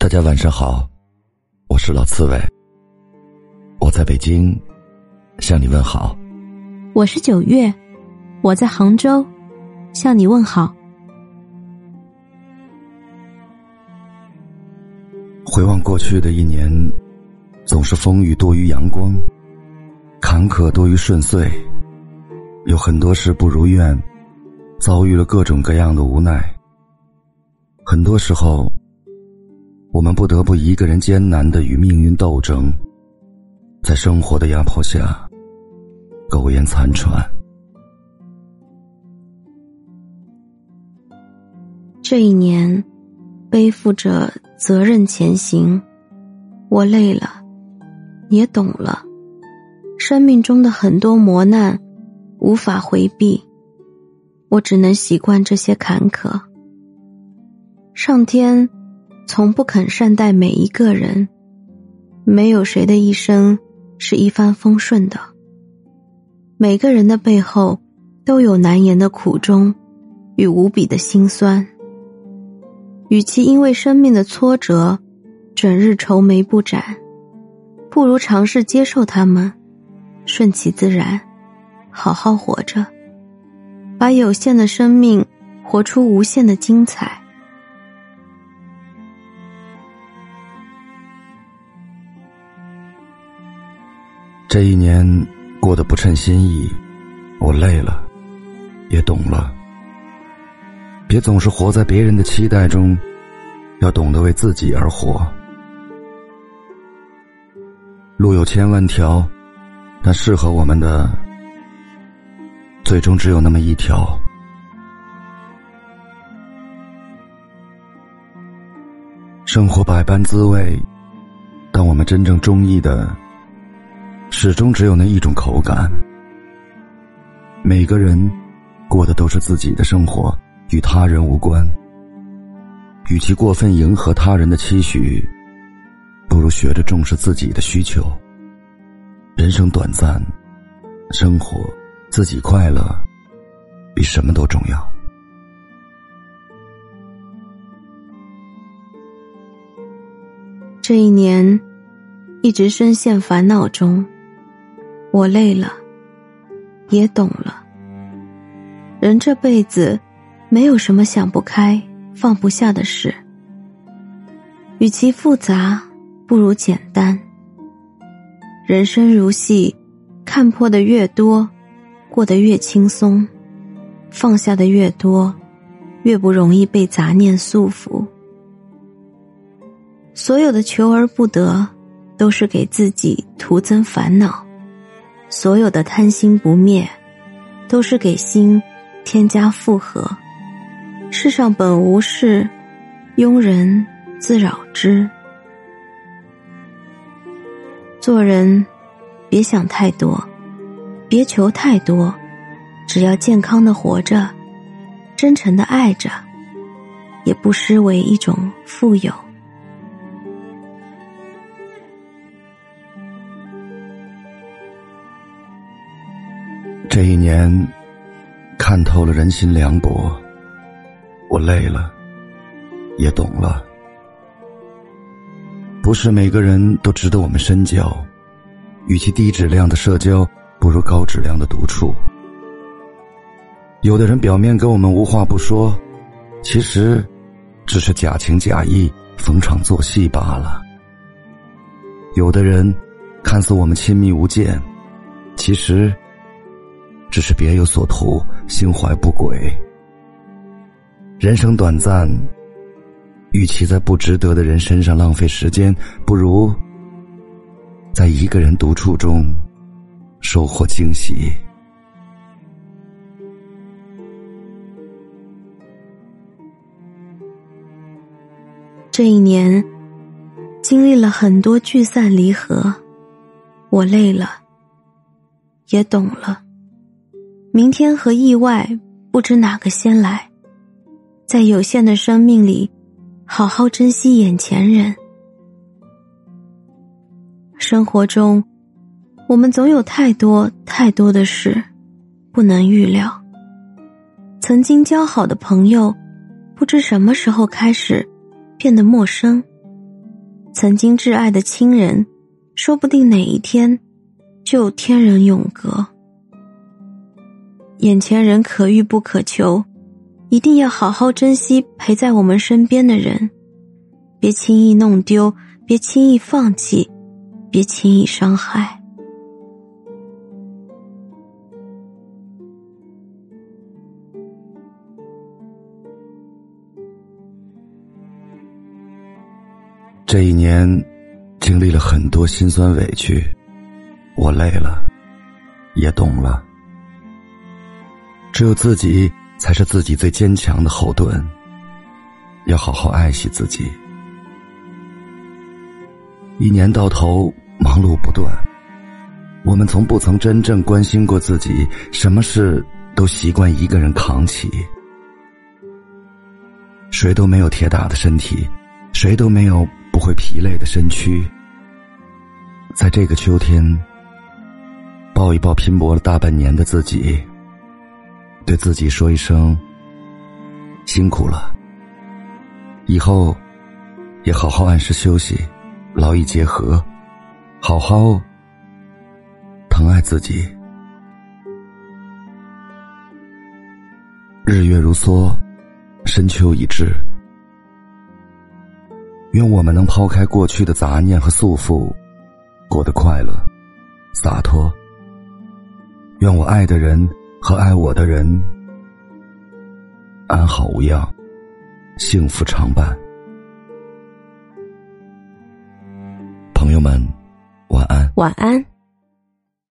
大家晚上好，我是老刺猬，我在北京向你问好。我是九月，我在杭州向你问好。回望过去的一年，总是风雨多于阳光，坎坷多于顺遂，有很多事不如愿，遭遇了各种各样的无奈。很多时候。我们不得不一个人艰难的与命运斗争，在生活的压迫下苟延残喘。这一年，背负着责任前行，我累了，也懂了，生命中的很多磨难无法回避，我只能习惯这些坎坷。上天。从不肯善待每一个人，没有谁的一生是一帆风顺的。每个人的背后都有难言的苦衷与无比的辛酸。与其因为生命的挫折整日愁眉不展，不如尝试接受他们，顺其自然，好好活着，把有限的生命活出无限的精彩。这一年过得不称心意，我累了，也懂了。别总是活在别人的期待中，要懂得为自己而活。路有千万条，但适合我们的，最终只有那么一条。生活百般滋味，但我们真正中意的。始终只有那一种口感。每个人过的都是自己的生活，与他人无关。与其过分迎合他人的期许，不如学着重视自己的需求。人生短暂，生活自己快乐，比什么都重要。这一年，一直深陷烦恼中。我累了，也懂了。人这辈子，没有什么想不开、放不下的事。与其复杂，不如简单。人生如戏，看破的越多，过得越轻松；放下的越多，越不容易被杂念束缚。所有的求而不得，都是给自己徒增烦恼。所有的贪心不灭，都是给心添加负荷。世上本无事，庸人自扰之。做人，别想太多，别求太多，只要健康的活着，真诚的爱着，也不失为一种富有。这一年，看透了人心凉薄，我累了，也懂了。不是每个人都值得我们深交，与其低质量的社交，不如高质量的独处。有的人表面跟我们无话不说，其实只是假情假意、逢场作戏罢了。有的人看似我们亲密无间，其实。只是别有所图，心怀不轨。人生短暂，与其在不值得的人身上浪费时间，不如在一个人独处中收获惊喜。这一年，经历了很多聚散离合，我累了，也懂了。明天和意外，不知哪个先来。在有限的生命里，好好珍惜眼前人。生活中，我们总有太多太多的事，不能预料。曾经交好的朋友，不知什么时候开始变得陌生；曾经挚爱的亲人，说不定哪一天就天人永隔。眼前人可遇不可求，一定要好好珍惜陪在我们身边的人，别轻易弄丢，别轻易放弃，别轻易伤害。这一年，经历了很多辛酸委屈，我累了，也懂了。只有自己才是自己最坚强的后盾，要好好爱惜自己。一年到头忙碌不断，我们从不曾真正关心过自己，什么事都习惯一个人扛起。谁都没有铁打的身体，谁都没有。不会疲累的身躯，在这个秋天，抱一抱拼搏了大半年的自己，对自己说一声辛苦了。以后也好好按时休息，劳逸结合，好好疼爱自己。日月如梭，深秋已至。愿我们能抛开过去的杂念和束缚，过得快乐、洒脱。愿我爱的人和爱我的人安好无恙，幸福常伴。朋友们，晚安。晚安。